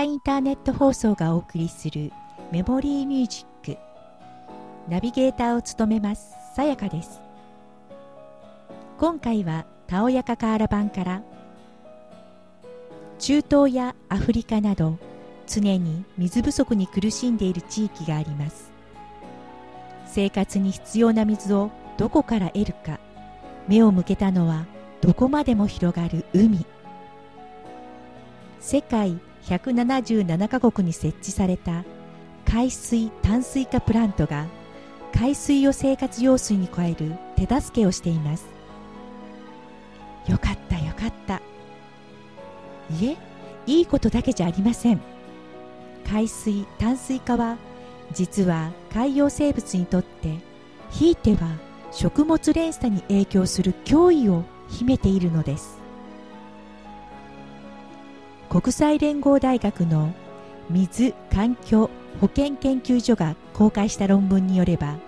インターネット放送がお送りするメモリーミュージック。ナビゲーターを務めますさやかです。今回はたおやかカーラ版から中東やアフリカなど常に水不足に苦しんでいる地域があります。生活に必要な水をどこから得るか目を向けたのはどこまでも広がる海。世界177カ国に設置された海水淡水化プラントが海水を生活用水に加える手助けをしています。よかったよかった。いえいいことだけじゃありません。海水淡水化は実は海洋生物にとってひいては食物連鎖に影響する脅威を秘めているのです。国際連合大学の水環境保健研究所が公開した論文によれば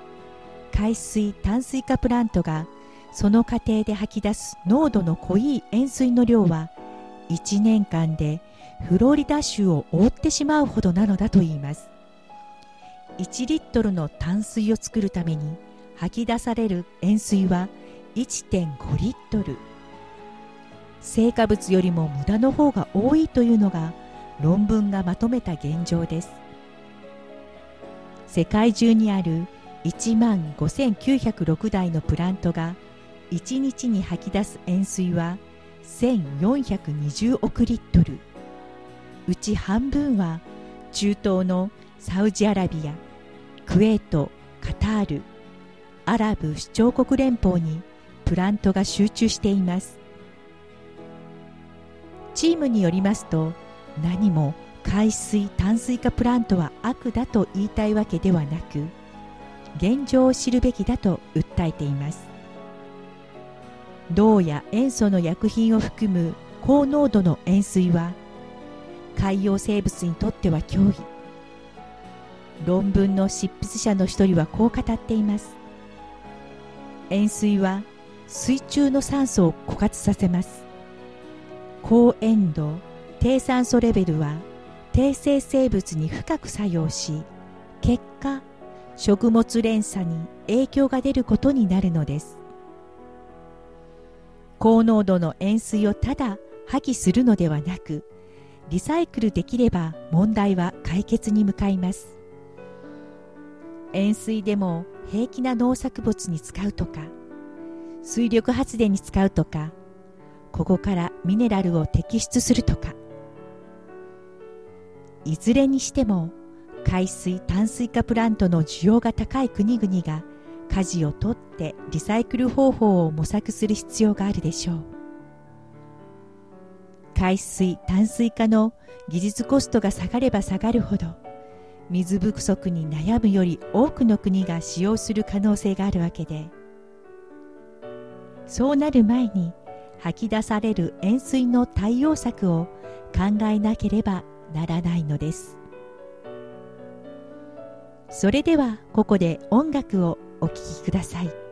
海水淡水化プラントがその過程で吐き出す濃度の濃い塩水の量は1年間でフロリダ州を覆ってしまうほどなのだといいます。1リットルの淡水を作るために吐き出される塩水は1.5リットル。成果物よりも無駄の方が多いというのが論文がまとめた現状です。世界中にある1万5906台のプラントが1日に吐き出す塩水は1420億リットル。うち半分は中東のサウジアラビアクウェートカタールアラブ首長国連邦にプラントが集中しています。チームによりますと何も海水淡水化プラントは悪だと言いたいわけではなく現状を知るべきだと訴えています。銅や塩素の薬品を含む高濃度の塩水は海洋生物にとっては脅威。論文の執筆者の一人はこう語っています。塩水は水中の酸素を枯渇させます。高塩度低酸素レベルは低生生物に深く作用し結果食物連鎖に影響が出ることになるのです。高濃度の塩水をただ破棄するのではなくリサイクルできれば問題は解決に向かいます。塩水でも平気な農作物に使うとか水力発電に使うとかここからミネラルを摘出するとか。いずれにしても海水淡水化プラントの需要が高い国々が舵を取ってリサイクル方法を模索する必要があるでしょう。海水淡水化の技術コストが下がれば下がるほど水不足に悩むより多くの国が使用する可能性があるわけでそうなる前に吐き出される塩水の対応策を考えなければならないのです。それではここで音楽をお聴きください。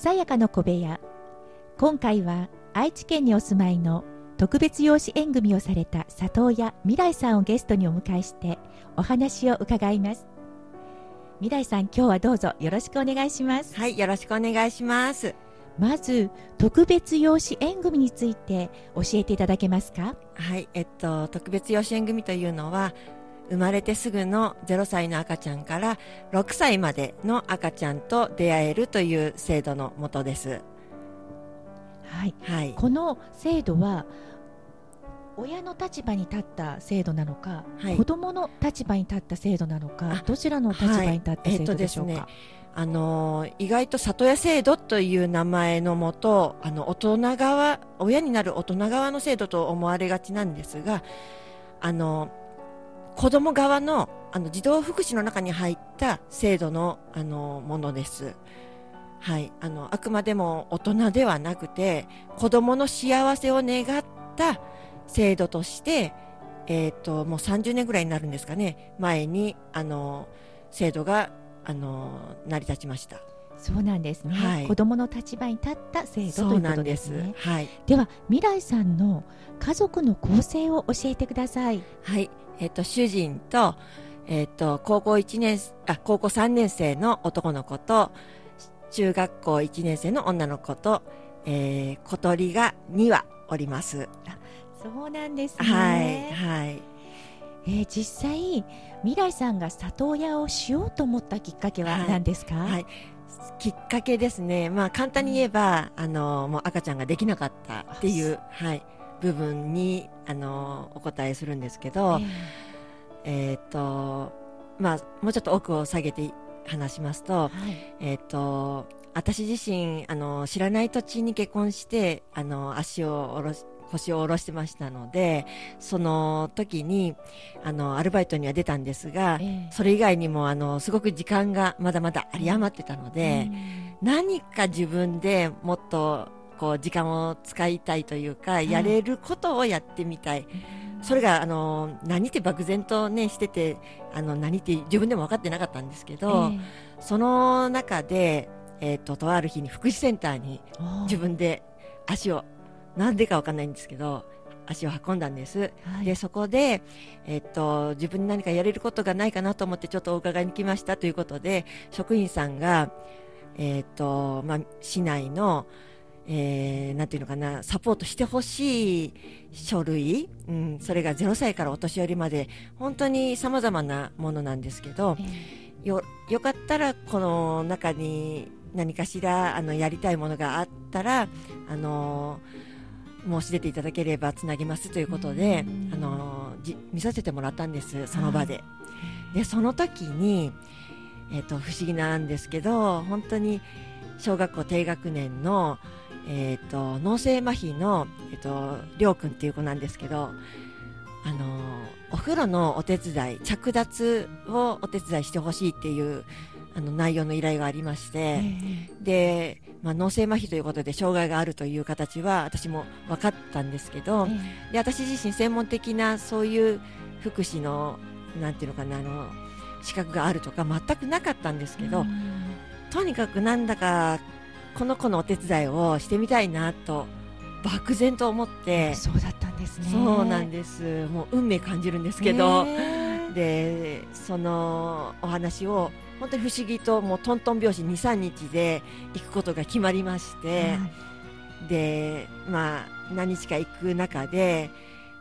さやかの小部屋。今回は愛知県にお住まいの特別養子縁組をされた里親未来さんをゲストにお迎えしてお話を伺います。未来さん今日はどうぞよろしくお願いします。はいよろしくお願いします。まず特別養子縁組について教えていただけますか？はいえっと特別養子縁組というのは生まれてすぐの0歳の赤ちゃんから6歳までの赤ちゃんと出会えるという制度のもとです。はい、はい、この制度は親の立場に立った制度なのか、はい、子供の立場に立った制度なのかどちらの立場に立った制度でしょうか、はい。えーね、あの意外と里親制度という名前のもとあの大人側親になる大人側の制度と思われがちなんですがあの子供側のあの児童福祉の中に入った制度のあのものです。はい、あのあくまでも大人ではなくて子供の幸せを願った制度として、えーと、もう30年ぐらいになるんですかね。前にあの制度があの成り立ちました。そうなんですね、はい、子供の立場に立った制度ということですね。はい、では未来さんの家族の構成を教えてください。はいえっ、と、主人と、えっ、と、高校1年、あ、高校3年生の男の子と、中学校1年生の女の子と、えー、小鳥が2羽おります。そうなんですね。はい、はい。えー、実際、未来さんが里親をしようと思ったきっかけは何ですか、はい、はい、きっかけですね。まあ、簡単に言えば、あの、もう赤ちゃんができなかったっていう、はい。部分にあのお答えするんですけど、えっ、ー、とまあもうちょっと奥を下げて話しますと、はい、えっ、と私自身あの知らない土地に結婚してあの足を下ろし腰を下ろしてましたのでその時にあのアルバイトには出たんですが、えー、それ以外にもあのすごく時間がまだまだ有り余ってたので、何か自分でもっとこう時間を使いたいというか、やれることをやってみたい。それがあの何って漠然とねしててあの何って自分でも分かってなかったんですけど、その中でえっ、ー、ととある日に福祉センターに自分で足をなんでか分かんないんですけど足を運んだんです、はい、でそこで、えっと、自分に何かやれることがないかなと思ってちょっとお伺いに来ましたということで職員さんが、えっとまあ、市内のえー、なんていうのかな、サポートしてほしい書類、うん、それが0歳からお年寄りまで、本当に様々なものなんですけど、えー、よ、よかったら、この中に何かしら、あの、やりたいものがあったら、あの申し出ていただければつなぎますということで、あのじ見させてもらったんです、その場で。で、その時に、えっ、ー、と、不思議なんですけど、本当に小学校低学年の、えーと、脳性麻痺の、えーと、りょうくんっていう子なんですけど、あのお風呂のお手伝い着脱をお手伝いしてほしいっていうあの内容の依頼がありまして、えー、で、まあ、脳性麻痺ということで障害があるという形は私も分かったんですけど、えー、で私自身専門的なそういう福祉のなんていうのかなあの資格があるとか全くなかったんですけど、とにかくなんだかこの子のお手伝いをしてみたいなと漠然と思って。そうだったんですね。そうなんです。もう運命感じるんですけど、でそのお話を本当に不思議ともうトントン拍子23日で行くことが決まりまして、はい、でまあ何日か行く中で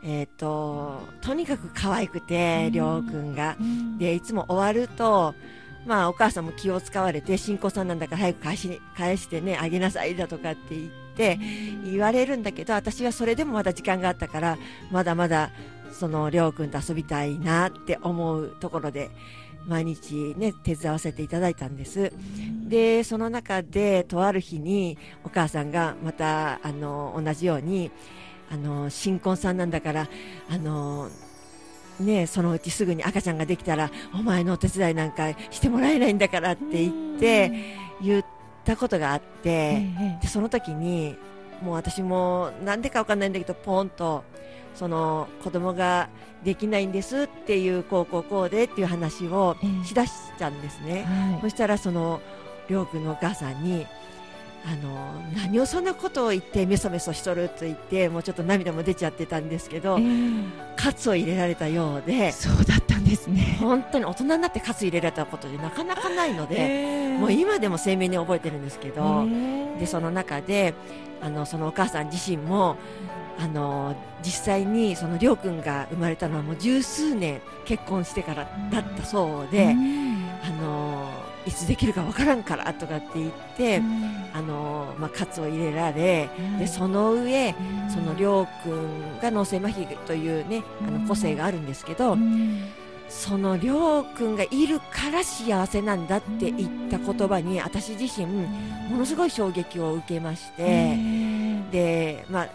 えーと、とにかく可愛くて、りょうくん。が、でいつも終わるとまあ、お母さんも気を使われて、新婚さんなんだから早く返し返してね、あげなさいだとかって言って、言われるんだけど、私はそれでもまだ時間があったから、まだまだ、その、りょうくんと遊びたいなって思うところで、毎日ね、手伝わせていただいたんです。で、その中で、とある日に、お母さんがまた、あの、同じように、あの、新婚さんなんだから、あの、ね、そのうちすぐに赤ちゃんができたらお前のお手伝いなんかしてもらえないんだからって言って言ったことがあって、でその時にもう私もなんでかわかんないんだけどポンとその子供ができないんですっていうこうこうこうでっていう話をしだしちゃうんですね、はい、そしたらそのりょうくんのお母さんにあの何をそんなことを言ってメソメソしとると言ってもうちょっと涙も出ちゃってたんですけど、えー、カツを入れられたようでそうだったんですね。本当に大人になってカツ入れられたことでなかなかないので、えー、もう今でも鮮明に覚えてるんですけど、えー、でその中であのそのお母さん自身もあの実際にそのりょうくんが生まれたのはもう十数年結婚してからだったそうで、あのいつできるかわからんからとかって言って、あのまあ、カツを入れられ、でその上、そのりょうくんが脳性麻痺というねあの個性があるんですけど、そのりょうくんがいるから幸せなんだって言った言葉に私自身ものすごい衝撃を受けまして、でまあ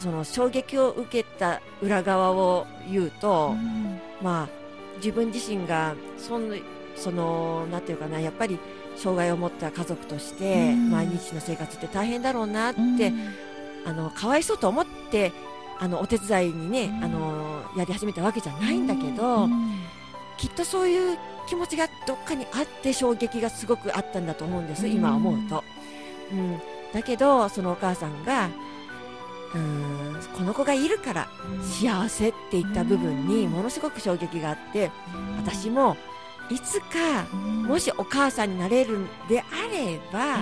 その衝撃を受けた裏側を言うと、まあ自分自身がそのそのなんていうかなやっぱり障害を持った家族として毎日の生活って大変だろうなって、あのかわいそうと思ってあのお手伝いにね、あのやり始めたわけじゃないんだけど、きっとそういう気持ちがどっかにあって衝撃がすごくあったんだと思うんです、今思うと。うん、だけどそのお母さんがうんこの子がいるから幸せっていった部分にものすごく衝撃があって私もいつかもしお母さんになれるんであれば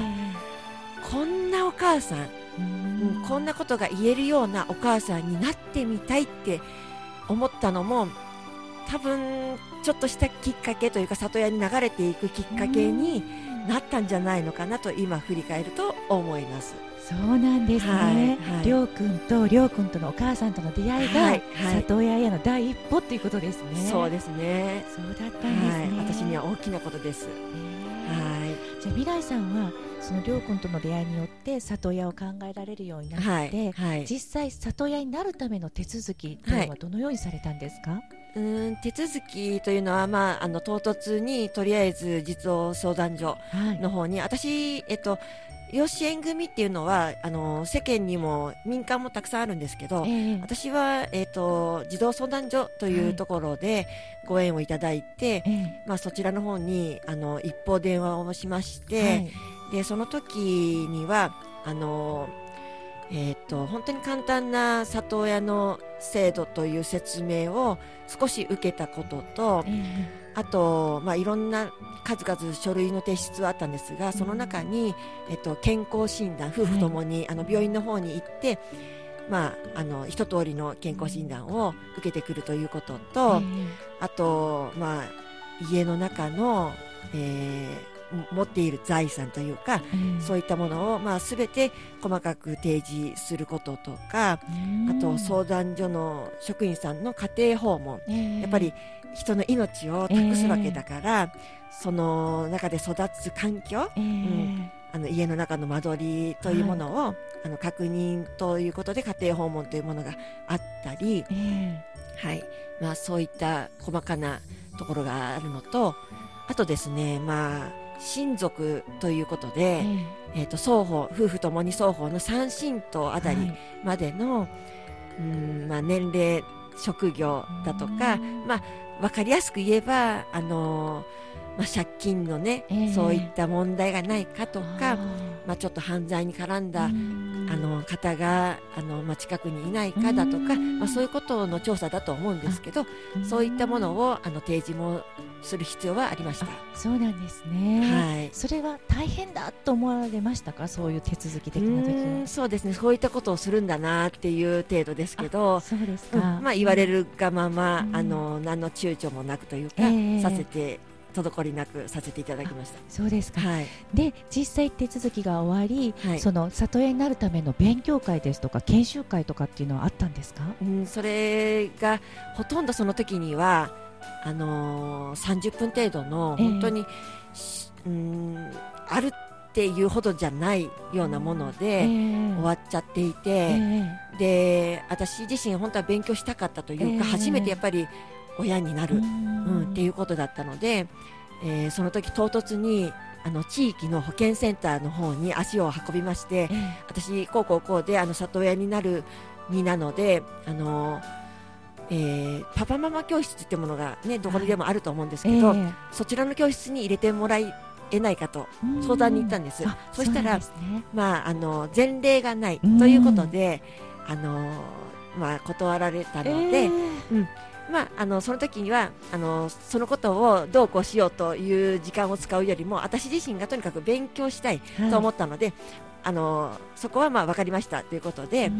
こんなお母さん、うん、こんなことが言えるようなお母さんになってみたいって思ったのも多分ちょっとしたきっかけというか里親に流れていくきっかけになったんじゃないのかなと今振り返ると思います。そうなんですね、はいりょうくんとりょうくんとのお母さんとの出会いが、はいはい、里親への第一歩ということですね。そうですね。そうだったんですね。私には大きなことです。はい。じゃあ未来さんはそのりょうくんとの出会いによって里親を考えられるようになって、はいはい、実際里親になるための手続きというのはどのようにされたんですか？うん手続きというのは、まあ、あの唐突にとりあえず実応相談所の方に、私、えっと、養子縁組っていうのはあの世間にも民間もたくさんあるんですけど、えー、私は、えーと、児童相談所というところでご縁をいただいて、はい、まあ、そちらの方にあの一方電話をしまして、はい、でその時にはあのえーと、本当に簡単な里親の制度という説明を少し受けたことと、えー、あと、まあ、いろんな数々書類の提出はあったんですがその中に、えっと、健康診断夫婦ともに、はい、あの病院の方に行って、まあ、あの一通りの健康診断を受けてくるということと、えー、あと、まあ、家の中の、えー持っている財産というか、うん、そういったものを、まあ、全て細かく提示することとか、うん、あと相談所の職員さんの家庭訪問、えー、やっぱり人の命を託すわけだから、えー、その中で育つ環境、えー、うん、あの家の中の間取りというものを、はい、あの確認ということで家庭訪問というものがあったり、はい。まあ、そういった細かなところがあるのとあとですね、まあ親族ということで、えー、と双方夫婦ともに双方の3親等あたりまでの、はい、うんまあ、年齢職業だとか、まあ、分かりやすく言えば、あのまあ、借金のね、えー、そういった問題がないかとか、まあ、ちょっと犯罪に絡んだあの方があの、まあ、近くにいないかだとか、まあ、そういうことの調査だと思うんですけどそういったものをあの提示もする必要はありました。そうなんですね、はい、それは大変だと思われましたか？そういう手続き的な時は。そうですね。そういったことをするんだなっていう程度ですけどそうですか、うん、まあ、言われるがまま、あの何の躊躇もなくというか、えー、させて滞りなくさせていただきましたそうですか、はい、で実際手続きが終わり、はい、その里親になるための勉強会ですとか研修会とかっていうのはあったんですか、うん、それがほとんどその時にはあのー、30分程度の本当に、えー、うんあるっていうほどじゃないようなもので、終わっちゃっていて、えー、で私自身本当は勉強したかったというか、えー、初めてやっぱり親になる、うん、っていうことだったので、えー、その時唐突にあの地域の保健センターの方に足を運びまして、私こうこうこうであの里親になる身なのであのえー、パパママ教室ってものが、ね、どこにでもあると思うんですけど、はい。えー、そちらの教室に入れてもらい得ないかと相談に行ったんです。そしたら、ね、まあ、あの前例がないということで、あのまあ、断られたので、えー、うんまあ、あのその時にはあのそのことをどうこうしようという時間を使うよりも私自身がとにかく勉強したいと思ったので、はい、あのそこはまあ分かりましたということで、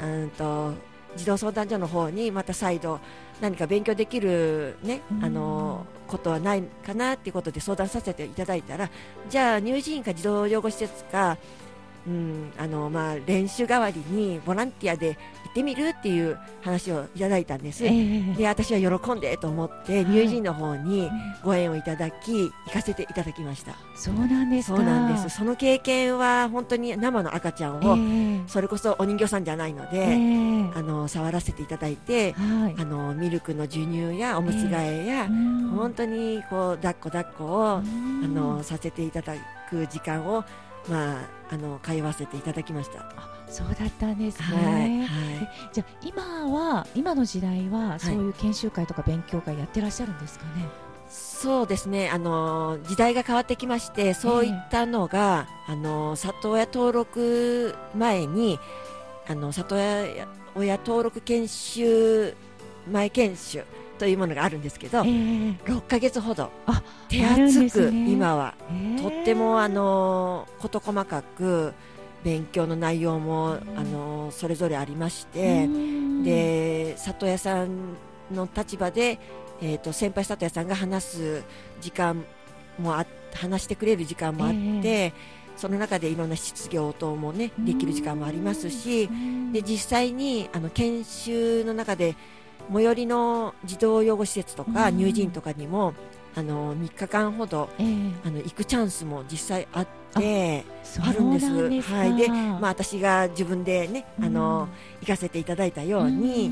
うん、うんと児童相談所の方にまた再度何か勉強できる、ね、あのことはないかなということで相談させていただいたらじゃあ乳児院か児童養護施設かうんあのまあ、練習代わりにボランティアで行ってみるっていう話をいただいたんです、えー、で私は喜んでと思って乳児の方にご縁をいただき、行かせていただきました。そうなんですそうなんです。その経験は本当に生の赤ちゃんを、えー、それこそお人形さんじゃないので、えー、あの触らせていただいて、はい、あのミルクの授乳やおむつ替えや、本当にこう抱っこ抱っこをあのさせていただく時間をまあ、あの通わせていただきました。そうだったんですね。はいはい、じゃあ今は今の時代はそういう研修会とか勉強会やってらっしゃるんですかね？そうですね。あの時代が変わってきまして、そういったのが、えー、あの里親登録前にあの里親登録研修前研修というものがあるんですけど、えー、6か月ほど手厚く、ね、今は、えー、とってもあの事細かく勉強の内容も、あのそれぞれありまして、で里屋さんの立場で、えーと、先輩里屋さんが話す時間もあ話してくれる時間もあって。えーその中でいろんな質疑応答もねできる時間もありますし、で実際にあの研修の中で最寄りの児童養護施設とか乳児院とかにも、あの3日間ほど、えー、あの行くチャンスも実際あってあるんです。はい。でまあ私が自分でねあの、行かせていただいたように。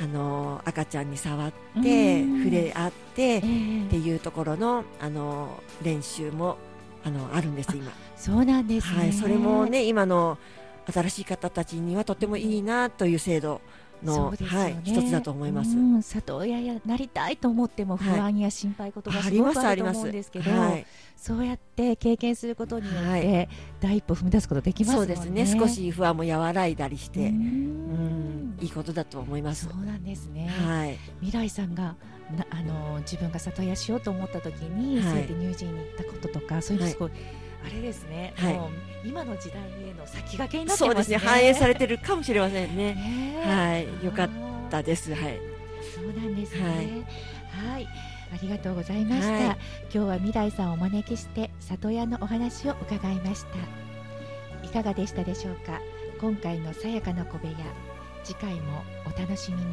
あの赤ちゃんに触って、触れ合って、っていうところのあの練習もあのあるんです今。そうなんです、ね、はい、それもね今の新しい方たちにはとてもいいなという制度の、ね、はい、一つだと思います、うん、里親やなりたいと思っても不安や心配事がすごくあると思うんですけど、はい、そうやって経験することによって、第一歩踏み出すことできます、ね、そうですね。少し不安も和らいだりしてうん。いいことだと思います。そうなんですね、はい、未来さんがなあの自分が里親しようと思った時に、そうやって乳児院に行ったこととかそういうのすごい、あれですね、はい、今の時代への先駆けになってますね。そうですね、反映されてるかもしれませんね。はい、よかったです。はい。そうなんですね。はい、はい。ありがとうございました、はい、今日は未来さんをお招きして里親のお話を伺いました。いかがでしたでしょうか？今回のさやかな小部屋。次回もお楽しみに